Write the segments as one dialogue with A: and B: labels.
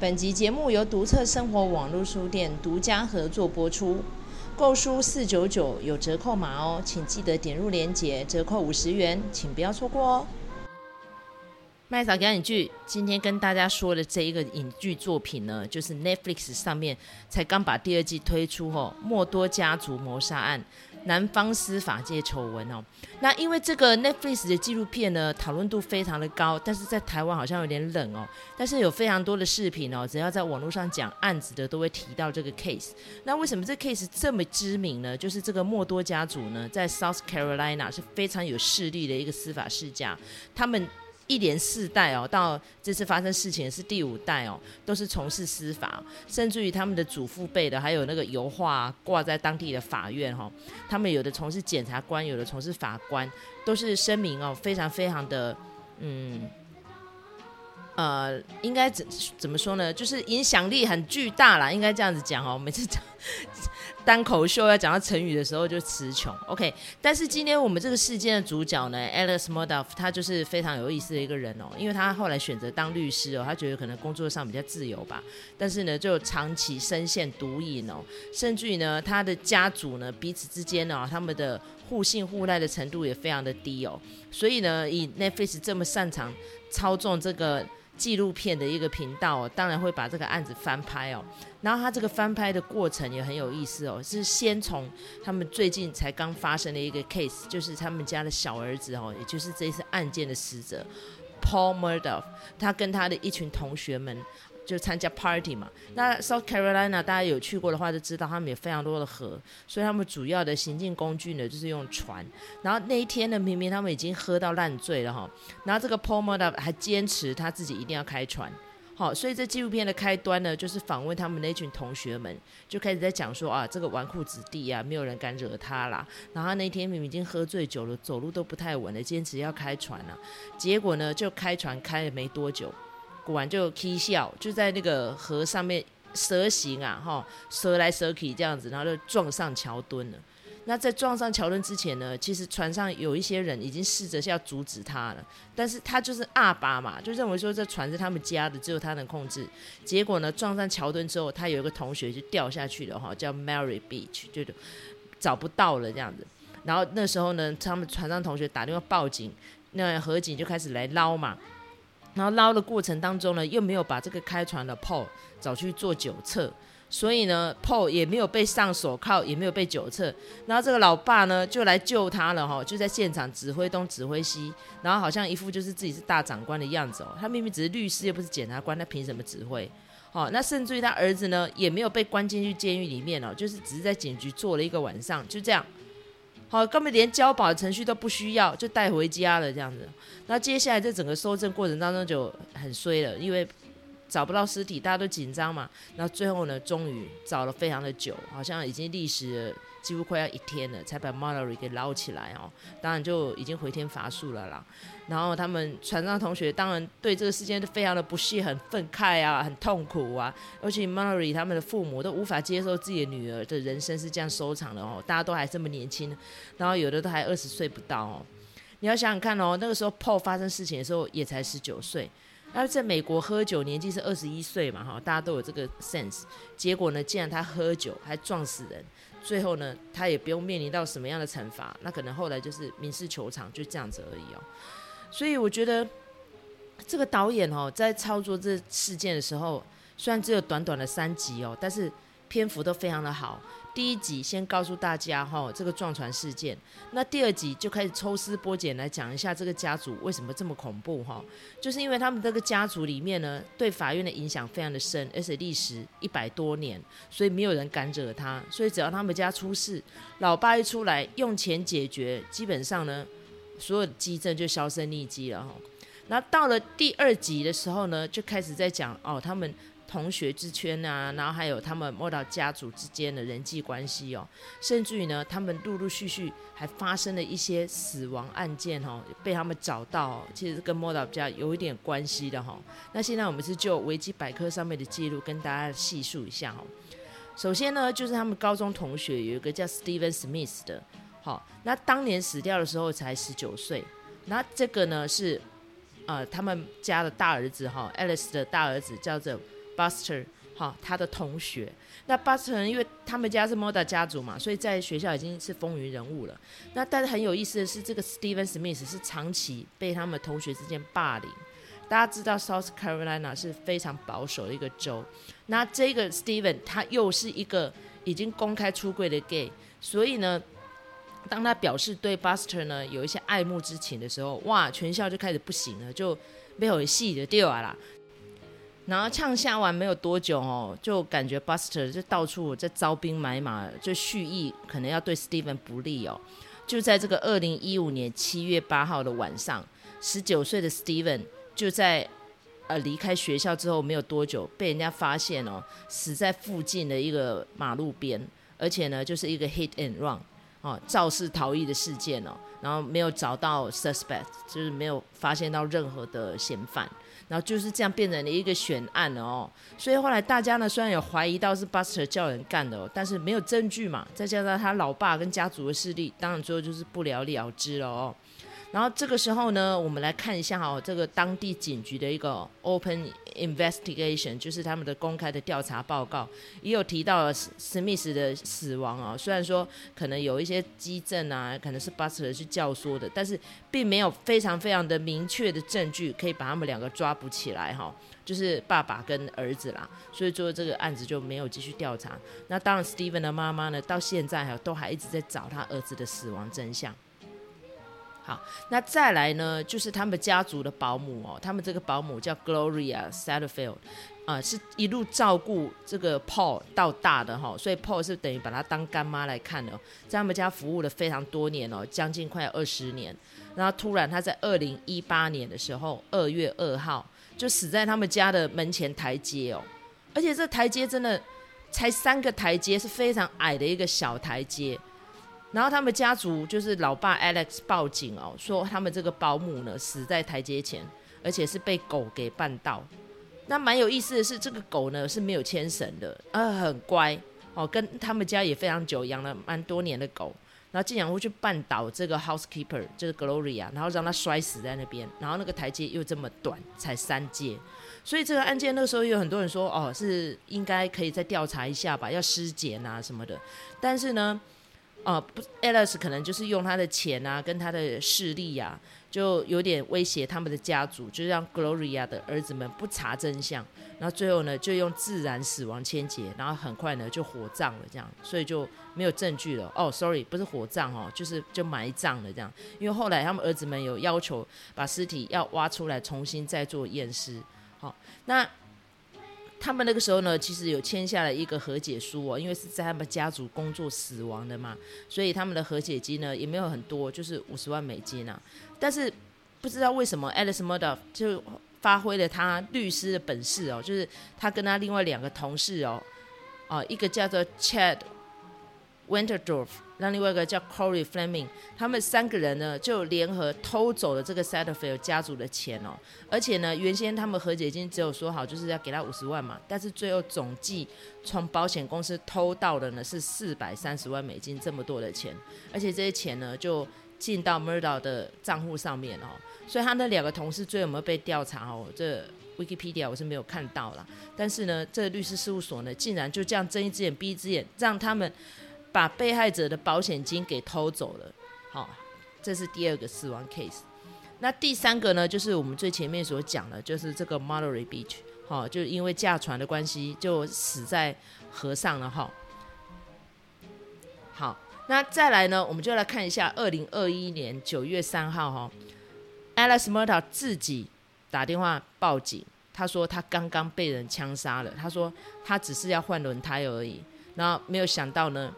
A: 本集节目由独特生活网络书店独家合作播出，购书四九九有折扣码哦，请记得点入链接，折扣五十元，请不要错过哦。麦嫂讲影剧，今天跟大家说的这一个影剧作品呢，就是 Netflix 上面才刚把第二季推出哦，《默多家族谋杀案》。南方司法界丑闻哦，那因为这个 Netflix 的纪录片呢，讨论度非常的高，但是在台湾好像有点冷哦。但是有非常多的视频哦，只要在网络上讲案子的，都会提到这个 case。那为什么这 case 这么知名呢？就是这个默多家族呢，在 South Carolina 是非常有势力的一个司法世家，他们。一连四代哦，到这次发生事情是第五代哦，都是从事司法，甚至于他们的祖父辈的，还有那个油画挂在当地的法院哈，他们有的从事检察官，有的从事法官，都是声名哦，非常非常的嗯。呃，应该怎怎么说呢？就是影响力很巨大啦，应该这样子讲哦。每次讲单口秀要讲到成语的时候就词穷。OK，但是今天我们这个事件的主角呢，Alex Murdaugh，他就是非常有意思的一个人哦，因为他后来选择当律师哦，他觉得可能工作上比较自由吧。但是呢，就长期深陷毒瘾哦，甚至于呢，他的家族呢彼此之间呢，他们的互信互赖的程度也非常的低哦。所以呢，以 Netflix 这么擅长操纵这个。纪录片的一个频道哦，当然会把这个案子翻拍哦。然后他这个翻拍的过程也很有意思哦，是先从他们最近才刚发生的一个 case，就是他们家的小儿子哦，也就是这次案件的死者 Paul Murdaugh，他跟他的一群同学们。就参加 party 嘛，那 South Carolina 大家有去过的话，就知道他们有非常多的河，所以他们主要的行进工具呢，就是用船。然后那一天呢，明明他们已经喝到烂醉了哈，然后这个 Paul Murdaugh 还坚持他自己一定要开船，好，所以这纪录片的开端呢，就是访问他们那群同学们，就开始在讲说啊，这个纨绔子弟啊，没有人敢惹他啦。然后他那天明明已经喝醉酒了，走路都不太稳了，坚持要开船了，结果呢，就开船开了没多久。果然就起笑，就在那个河上面蛇行啊，哈，蛇来蛇去这样子，然后就撞上桥墩了。那在撞上桥墩之前呢，其实船上有一些人已经试着是要阻止他了，但是他就是阿爸嘛，就认为说这船是他们家的，只有他能控制。结果呢，撞上桥墩之后，他有一个同学就掉下去了，哈，叫 Mary Beach，就找不到了这样子。然后那时候呢，他们船上同学打电话报警，那河警就开始来捞嘛。然后捞的过程当中呢，又没有把这个开船的 Paul 找去做酒测，所以呢，Paul 也没有被上手铐，也没有被酒测。然后这个老爸呢，就来救他了哈，就在现场指挥东指挥西，然后好像一副就是自己是大长官的样子哦。他明明只是律师，又不是检察官，他凭什么指挥？哦，那甚至于他儿子呢，也没有被关进去监狱里面哦，就是只是在警局坐了一个晚上，就这样。好，根本连交保的程序都不需要，就带回家了这样子。那接下来这整个搜证过程当中就很衰了，因为找不到尸体，大家都紧张嘛。那最后呢，终于找了非常的久，好像已经历时几乎快要一天了，才把 Mallory 给捞起来哦。当然就已经回天乏术了啦。然后他们船上同学当然对这个事件都非常的不屑、很愤慨啊、很痛苦啊。而且 Mallory 他们的父母都无法接受自己的女儿的人生是这样收场的哦。大家都还这么年轻，然后有的都还二十岁不到哦。你要想想看哦，那个时候 Paul 发生事情的时候也才十九岁，然后在美国喝酒年纪是二十一岁嘛哈，大家都有这个 sense。结果呢，既然他喝酒还撞死人，最后呢，他也不用面临到什么样的惩罚，那可能后来就是民事求偿，就这样子而已哦。所以我觉得这个导演哦，在操作这事件的时候，虽然只有短短的三集哦，但是篇幅都非常的好。第一集先告诉大家哈，这个撞船事件，那第二集就开始抽丝剥茧来讲一下这个家族为什么这么恐怖哈，就是因为他们这个家族里面呢，对法院的影响非常的深，而且历时一百多年，所以没有人敢惹他，所以只要他们家出事，老爸一出来用钱解决，基本上呢。所有的迹证就销声匿迹了哈，那到了第二集的时候呢，就开始在讲哦，他们同学之圈啊，然后还有他们 Murdaugh 家族之间的人际关系哦，甚至于呢，他们陆陆续续还发生了一些死亡案件哦，被他们找到，其实跟 Murdaugh 家有一点关系的哈。那现在我们是就维基百科上面的记录跟大家细述一下哦。首先呢，就是他们高中同学有一个叫 Steven Smith 的。好，那当年死掉的时候才十九岁。那这个呢是，呃，他们家的大儿子哈，Alice 的大儿子叫做 Buster 哈他的同学。那 Buster 因为他们家是 Moda 家族嘛，所以在学校已经是风云人物了。那但是很有意思的是，这个 Steven Smith 是长期被他们同学之间霸凌。大家知道 South Carolina 是非常保守的一个州，那这个 Steven 他又是一个已经公开出柜的 gay，所以呢，当他表示对 Buster 呢有一些爱慕之情的时候，哇，全校就开始不行了，就没有戏的掉啊啦。然后唱下完没有多久哦，就感觉 Buster 就到处在招兵买马，就蓄意可能要对 Steven 不利哦。就在这个二零一五年七月八号的晚上，十九岁的 Steven 就在呃离开学校之后没有多久，被人家发现哦，死在附近的一个马路边，而且呢就是一个 hit and run 哦，肇事逃逸的事件哦，然后没有找到 suspect，就是没有发现到任何的嫌犯。然后就是这样变成了一个悬案哦，所以后来大家呢虽然有怀疑到是 Buster 叫人干的哦，但是没有证据嘛，再加上他老爸跟家族的势力，当然最后就是不了了之了哦。然后这个时候呢，我们来看一下哦，这个当地警局的一个 open investigation，就是他们的公开的调查报告，也有提到了史密斯的死亡啊。虽然说可能有一些迹证啊，可能是 Buster 去教唆的，但是并没有非常非常的明确的证据可以把他们两个抓捕起来哈。就是爸爸跟儿子啦，所以说这个案子就没有继续调查。那当然，Steven 的妈妈呢，到现在哈都还一直在找他儿子的死亡真相。好，那再来呢，就是他们家族的保姆哦，他们这个保姆叫 Gloria Satterfield，啊、是一路照顾这个 Paul 到大的哈，所以 Paul 是等于把他当干妈来看的，在他们家服务了非常多年哦，将近快二十年。然后突然他在二零一八年的时候，二月二号就死在他们家的门前台阶哦，而且这台阶真的才三个台阶，是非常矮的一个小台阶。然后他们家族就是老爸 Alex 报警哦，说他们这个保姆呢死在台阶前，而且是被狗给绊倒。那蛮有意思的是，这个狗呢是没有牵绳的，呃，很乖哦，跟他们家也非常久，养了蛮多年的狗。然后竟然会去绊倒这个 housekeeper，就是 Gloria，然后让他摔死在那边。然后那个台阶又这么短，才三阶，所以这个案件那个时候有很多人说，哦，是应该可以再调查一下吧，要尸检啊什么的。但是呢。哦，不，Alice 可能就是用他的钱啊，跟他的势力、啊，就有点威胁他们的家族，就让 Gloria 的儿子们不查真相，然后最后呢，就用自然死亡签结，然后很快呢就火葬了，这样，所以就没有证据了。哦，sorry，不是火葬哦，就是就埋葬了这样，因为后来他们儿子们有要求把尸体要挖出来重新再做验尸。好，那。他们那个时候呢，其实有签下了一个和解书哦，因为是在他们家族工作死亡的嘛，所以他们的和解金呢也没有很多，就是五十万美金啊。但是不知道为什么，Alex Murdaugh 就发挥了他律师的本事哦，就是他跟他另外两个同事哦，哦，一个叫做 Chad Winterdorf。让另外一个叫 Cory Fleming，他们三个人呢就联合偷走了这个 Satterfield 家族的钱哦，而且呢，原先他们和解金只有说好就是要给他五十万嘛，但是最后总计从保险公司偷到的呢是四百三十万美金这么多的钱，而且这些钱呢就进到 Murda 的账户上面哦，所以他那两个同事最后有没有被调查哦？这 Wikipedia 我是没有看到啦，但是呢，这个律师事务所呢竟然就这样睁一只眼闭一只眼，让他们。把被害者的保险金给偷走了，好，这是第二个死亡 case。那第三个呢，就是我们最前面所讲的，就是这个 Mallory Beach，好，就因为驾船的关系就死在河上了哈。好，那再来呢，我们就来看一下二零二一年九月三号哈，Alice Murdaugh 自己打电话报警，他说他刚刚被人枪杀了，他说他只是要换轮胎而已，然后没有想到呢。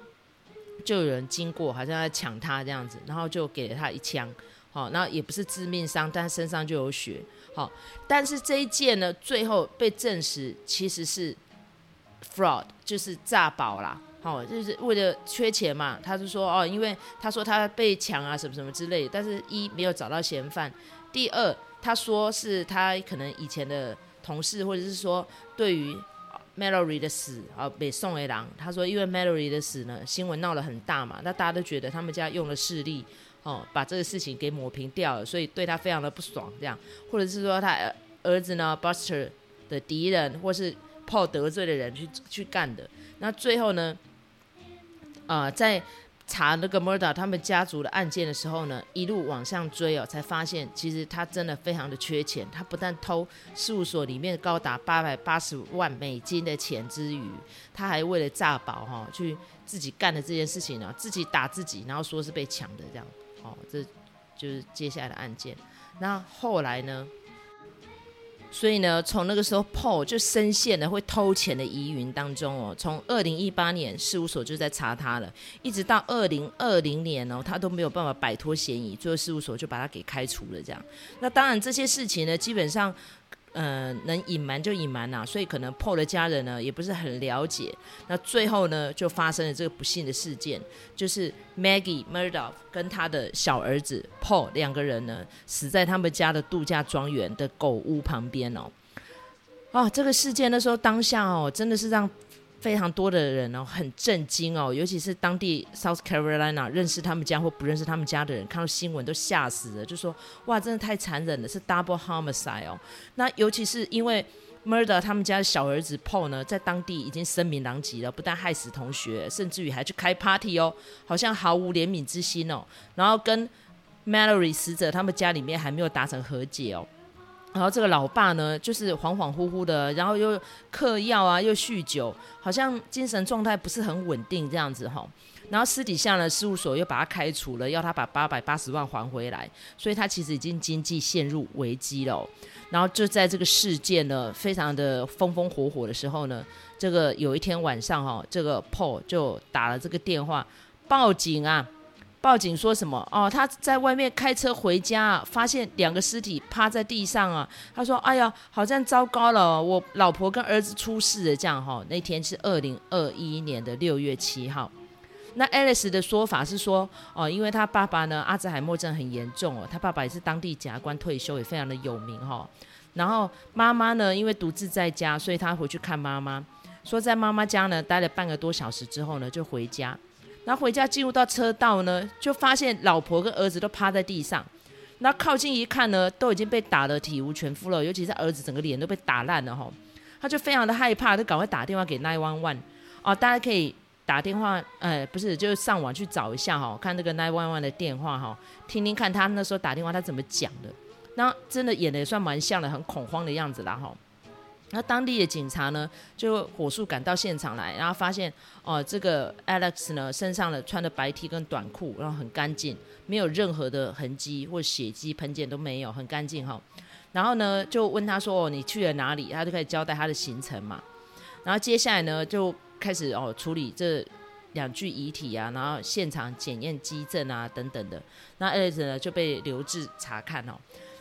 A: 就有人经过，好像在抢他这样子，然后就给了他一枪，好，那也不是致命伤，但身上就有血，好，但是这一件呢，最后被证实其实是 fraud，就是诈保啦，好，就是为了缺钱嘛，他就说哦，因为他说他被抢啊什么什么之类的，但是一没有找到嫌犯，第二他说是他可能以前的同事，或者是说对于。Melody 的死啊，北宋的狼。他说，因为 Melody 的死呢，新闻闹得很大嘛，那大家都觉得他们家用了势力，哦，把这个事情给抹平掉了，所以对他非常的不爽，这样，或者是说他儿子呢，Buster 的敌人，或是 Paul 得罪的人去去干的。那最后呢，啊、在查那个 Murder 他们家族的案件的时候呢，一路往上追哦，才发现其实他真的非常的缺钱。他不但偷事务所里面高达八百八十万美金的钱之余，他还为了诈保哈、哦，去自己干的这件事情呢，自己打自己，然后说是被抢的这样。哦，这就是接下来的案件。那后来呢？所以呢，从那个时候，Paul 就深陷了会偷钱的疑云当中哦。从二零一八年，事务所就在查他了，一直到二零二零年哦，他都没有办法摆脱嫌疑，最后事务所就把他给开除了。这样，那当然这些事情呢，基本上。呃，能隐瞒就隐瞒呐，所以可能 Paul 的家人呢也不是很了解。那最后呢，就发生了这个不幸的事件，就是 Maggie Murdoch 跟他的小儿子 Paul 两个人呢，死在他们家的度假庄园的狗屋旁边哦。啊，这个事件那时候当下哦，真的是让。非常多的人哦，很震惊哦，尤其是当地 South Carolina 认识他们家或不认识他们家的人，看到新闻都吓死了，就说哇，真的太残忍了，是 double homicide 哦。那尤其是因为 murder，他们家的小儿子 Paul 呢，在当地已经声名狼藉了，不但害死同学，甚至于还去开 party 哦，好像毫无怜悯之心哦。然后跟 Mallory 死者他们家里面还没有达成和解哦。然后这个老爸呢，就是恍恍惚惚的，然后又嗑药啊，又酗酒，好像精神状态不是很稳定这样子哈。然后私底下呢，事务所又把他开除了，要他把八百八十万还回来，所以他其实已经经济陷入危机了。然后就在这个事件呢，非常的风风火火的时候呢，这个有一天晚上哈，这个 Paul 就打了这个电话报警啊。报警说什么？哦，他在外面开车回家，发现两个尸体趴在地上啊。他说：“哎呀，好像糟糕了，我老婆跟儿子出事了。”这样哈，那天是二零二一年的六月七号。那 Alice 的说法是说：“哦，因为他爸爸呢，阿兹海默症很严重哦，他爸爸也是当地检察官退休，也非常的有名哈。然后妈妈呢，因为独自在家，所以他回去看妈妈。说在妈妈家呢待了半个多小时之后呢，就回家。”然后回家进入到车道呢，就发现老婆跟儿子都趴在地上。那靠近一看呢，都已经被打得体无全肤了，尤其是儿子整个脸都被打烂了哈。他就非常的害怕，就赶快打电话给911。哦，大家可以打电话，呃，不是，就是上网去找一下哈，看那个911的电话哈，听听看他那时候打电话他怎么讲的。那真的演的也算蛮像的，很恐慌的样子啦哈。那当地的警察呢，就火速赶到现场来，然后发现哦，这个 Alex 呢身上呢穿的白 T 跟短裤，然后很干净，没有任何的痕迹或血迹喷溅都没有，很干净哈。然后呢就问他说：“哦，你去了哪里？”他就开始交代他的行程嘛。然后接下来呢就开始哦处理这两具遗体啊，然后现场检验迹证啊等等的。那 Alex 呢就被留置查看哦。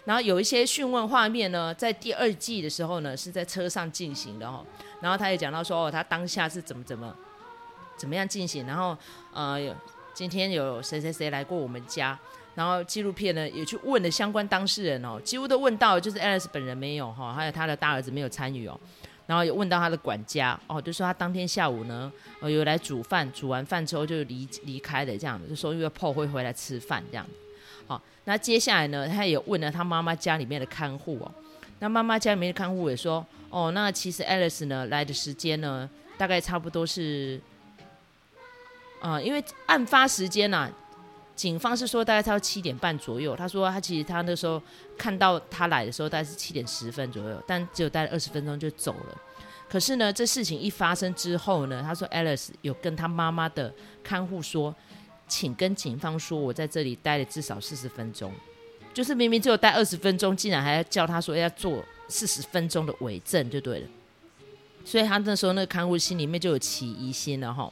A: 然后有一些讯问画面呢，在第二季的时候呢，是在车上进行的哦。然后他也讲到说，哦，他当下是怎么怎么怎么样进行。然后呃，今天有谁谁谁来过我们家。然后纪录片呢也去问了相关当事人哦，几乎都问到，就是 Alice 本人没有哈，还有他的大儿子没有参与哦。然后也问到他的管家哦，就说他当天下午呢，呃，有来煮饭，煮完饭之后就离离开了这样子，就说因为 Paul 会回来吃饭这样子。好，那接下来呢，他也问了他妈妈家里面的看护哦。那妈妈家里面的看护也说，哦，那其实 Alice 呢来的时间呢，大概差不多是，啊、因为案发时间呢、啊，警方是说大概差不多七点半左右。他说他其实他那时候看到他来的时候大概是七点十分左右，但只有待了二十分钟就走了。可是呢，这事情一发生之后呢，他说 Alice 有跟他妈妈的看护说。请跟警方说，我在这里待了至少四十分钟，就是明明只有待二十分钟，竟然还要叫他说要做四十分钟的伪证，就对了。所以他那时候那个看护心里面就有起疑心了哈。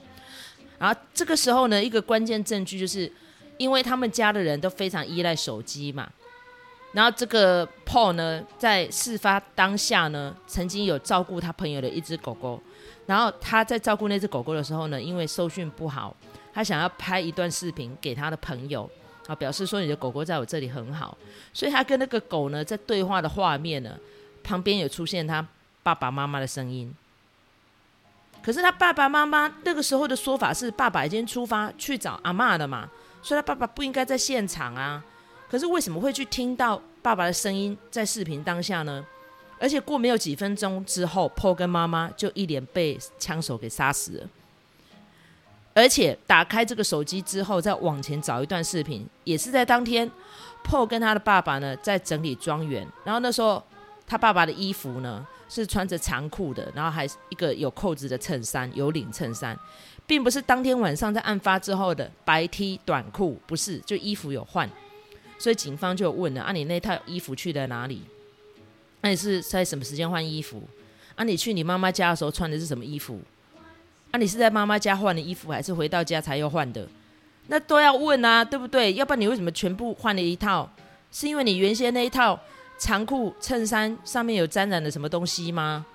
A: 然后这个时候呢，一个关键证据就是，因为他们家的人都非常依赖手机嘛。然后这个 Paul 呢，在事发当下呢，曾经有照顾他朋友的一只狗狗。然后他在照顾那只狗狗的时候呢，因为收讯不好。他想要拍一段视频给他的朋友，啊，表示说你的狗狗在我这里很好，所以他跟那个狗呢在对话的画面呢，旁边有出现他爸爸妈妈的声音。可是他爸爸妈妈那个时候的说法是，爸爸已经出发去找阿嬷了嘛，所以他爸爸不应该在现场啊。可是为什么会去听到爸爸的声音在视频当下呢？而且过没有几分钟之后，Paul 跟妈妈就一脸被枪手给杀死了。而且打开这个手机之后，再往前找一段视频，也是在当天，Paul 跟他的爸爸呢在整理庄园。然后那时候他爸爸的衣服呢是穿着长裤的，然后还是一个有扣子的衬衫，有领衬衫，并不是当天晚上在案发之后的白 T 短裤，不是，就衣服有换。所以警方就问了：啊，你那套衣服去了哪里？那你是在什么时间换衣服？啊，你去你妈妈家的时候穿的是什么衣服？啊，你是在妈妈家换的衣服，还是回到家才又换的？那都要问啊，对不对？要不然你为什么全部换了一套？是因为你原先那一套长裤衬衫上面有沾染了什么东西吗？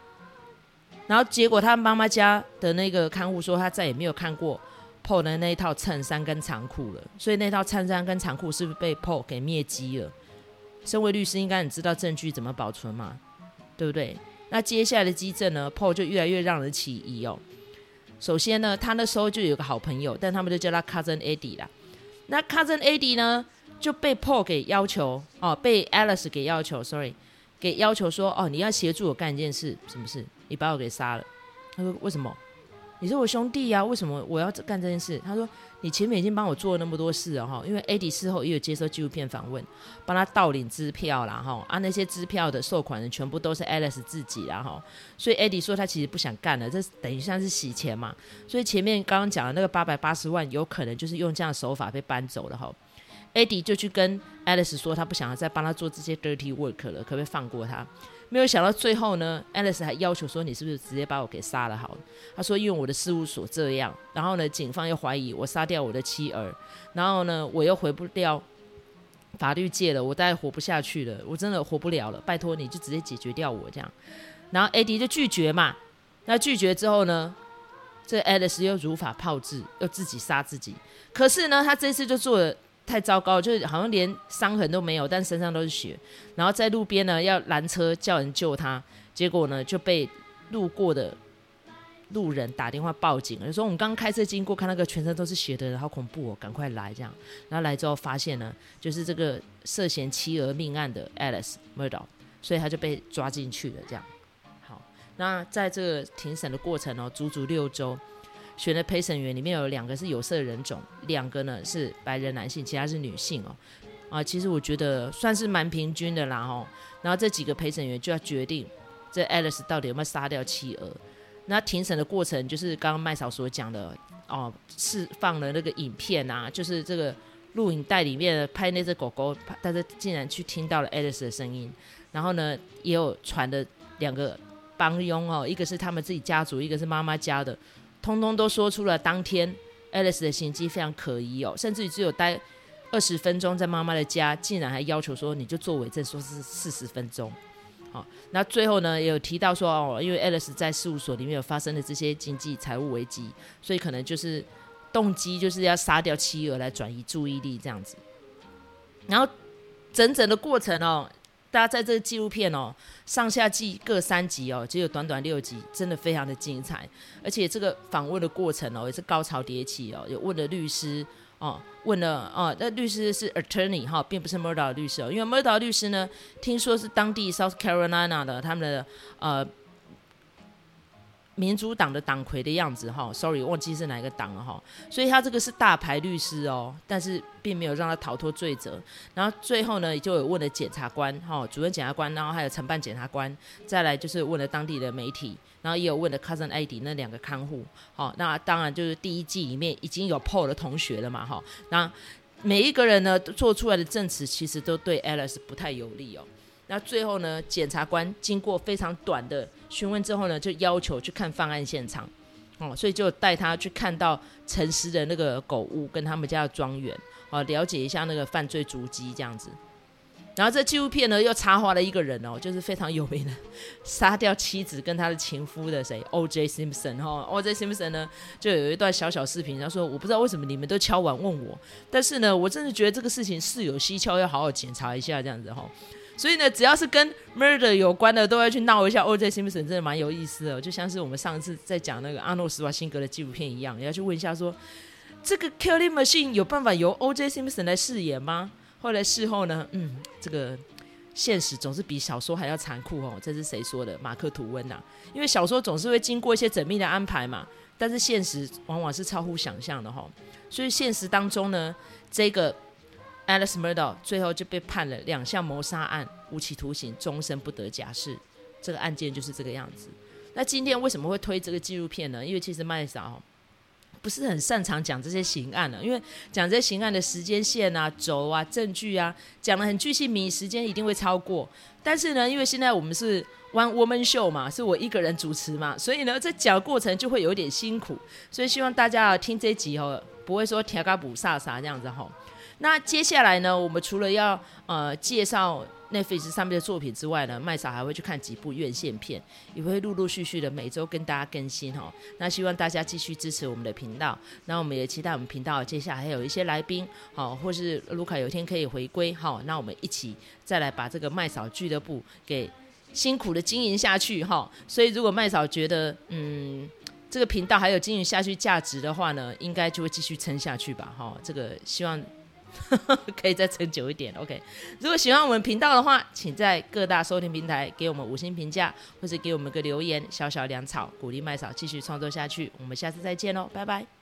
A: 然后结果他妈妈家的那个看护说，他再也没有看过 PO 的那一套衬衫跟长裤了，所以那套衬衫跟长裤是不是被 PO 给灭迹了？身为律师，应该很知道证据怎么保存嘛，对不对？那接下来的迹证呢？PO 就越来越让人起疑哦。首先呢，他那时候就有个好朋友，但他们就叫他 Cousin Eddie 啦。那 Cousin Eddie 呢，就被迫给要求哦，被 Alice 给要求，sorry，给要求说哦，你要协助我干一件事，什么事？你把我给杀了。他说为什么？你是我兄弟呀，为什么我要干这件事？他说。你前面已经帮我做了那么多事了哈，因为 AD 事后也有接受纪录片访问，帮他盗领支票啦哈，啊那些支票的收款人全部都是 Alice 自己啦哈，所以 AD 说他其实不想干了，这等于像是洗钱嘛，所以前面刚刚讲的那个八百八十万有可能就是用这样的手法被搬走了哈，Eddie 就去跟 Alice 说他不想要再帮他做这些 dirty work 了，可不可以放过他？没有想到最后呢，Alice 还要求说：“你是不是直接把我给杀了好了？”他说：“因为我的事务所这样，然后呢，警方又怀疑我杀掉我的妻儿，然后呢，我又回不掉法律界了，我再也活不下去了，我真的活不了了。拜托你就直接解决掉我这样。”然后 Ad 就拒绝嘛。那拒绝之后呢，这 Alice 又如法炮制，又自己杀自己。可是呢，他这次就做了。太糟糕，就是好像连伤痕都没有，但身上都是血。然后在路边呢，要拦车叫人救他，结果呢就被路过的路人打电话报警，就说我们刚开车经过，看那个全身都是血的人，好恐怖哦，赶快来这样。然后来之后发现呢，就是这个涉嫌妻儿命案的 Alice murder，所以他就被抓进去了。这样，好，那在这个庭审的过程哦，足足六周。选的陪审员里面有两个是有色人种，两个呢是白人男性，其他是女性哦。啊，其实我觉得算是蛮平均的啦哦。然后这几个陪审员就要决定这 Alice 到底有没有杀掉妻儿。那庭审的过程就是刚刚麦嫂所讲的哦，释放了那个影片啊，就是这个录影带里面拍那只狗狗，但是竟然去听到了 Alice 的声音。然后呢，也有传的两个帮佣哦，一个是他们自己家族，一个是妈妈家的。通通都说出了当天 Alice 的行迹非常可疑哦，甚至于只有待二十分钟在妈妈的家，竟然还要求说你就做伪证，说是四十分钟。好，那最后呢也有提到说哦，因为 Alice 在事务所里面有发生的这些经济财务危机，所以可能就是动机就是要杀掉妻儿来转移注意力这样子。然后整整的过程哦。大家在这个纪录片哦，上下季各三集哦，只有短短六集，真的非常的精彩。而且这个访问的过程哦，也是高潮迭起哦，有问了律师哦，问了哦，那律师是 attorney 哈，并不是 Murder 的律师哦，因为 Murder 律师呢，听说是当地 South Carolina 的他们的呃。民主党的党魁的样子哈，sorry 忘记是哪一个党了哈，所以他这个是大牌律师哦，但是并没有让他逃脱罪责。然后最后呢，就有问了检察官哈，主任检察官，然后还有承办检察官，再来就是问了当地的媒体，然后也有问了 Cousin ID 那两个看护。好，那当然就是第一季里面已经有 Paul 的同学了嘛哈。那每一个人呢做出来的证词其实都对 Alice 不太有利哦。那最后呢，检察官经过非常短的询问之后呢，就要求去看犯案现场，哦，所以就带他去看到陈尸的那个狗屋跟他们家的庄园，哦，了解一下那个犯罪足迹这样子。然后这纪录片呢又插话了一个人哦，就是非常有名的杀掉妻子跟他的情夫的谁，O.J. Simpson 哈、，O.J. Simpson 呢就有一段小小视频，他说我不知道为什么你们都敲碗问我，但是呢我真的觉得这个事情事有蹊跷，要好好检查一下这样子哈。所以呢，只要是跟 murder 有关的，都要去闹一下。O.J. Simpson 真的蛮有意思的，就像是我们上次在讲那个阿诺·斯瓦辛格的纪录片一样，你要去问一下说，这个 Killing Machine 有办法由 O.J. Simpson 来饰演吗？后来事后呢，嗯，这个现实总是比小说还要残酷哦。这是谁说的？马克吐温呐。因为小说总是会经过一些缜密的安排嘛，但是现实往往是超乎想象的哈。所以现实当中呢，这个 Alice Murdaugh 最后就被判了两项谋杀案，无期徒刑，终身不得假释。这个案件就是这个样子。那今天为什么会推这个纪录片呢？因为其实麦嫂不是很擅长讲这些刑案的，因为讲这些刑案的时间线啊、轴啊、证据啊，讲得很具细靡遗，时间一定会超过。但是呢，因为现在我们是 One Woman Show 嘛，是我一个人主持嘛，所以呢，在讲过程就会有点辛苦。所以希望大家听这集哦，不会说调嘎补啥啥这样子哈。那接下来呢，我们除了要呃介绍。Netflix 上面的作品之外呢，麦嫂还会去看几部院线片，也会陆陆续续的每周跟大家更新哈。那希望大家继续支持我们的频道，那我们也期待我们频道接下来还有一些来宾，好，或是卢卡有一天可以回归，好，那我们一起再来把这个麦嫂俱乐部给辛苦的经营下去哈。所以如果麦嫂觉得嗯这个频道还有经营下去价值的话呢，应该就会继续撑下去吧哈。这个希望。可以再撑久一点，OK。如果喜欢我们频道的话，请在各大收听平台给我们五星评价，或是给我们个留言，小小粮草，鼓励麦嫂继续创作下去。我们下次再见喽，拜拜。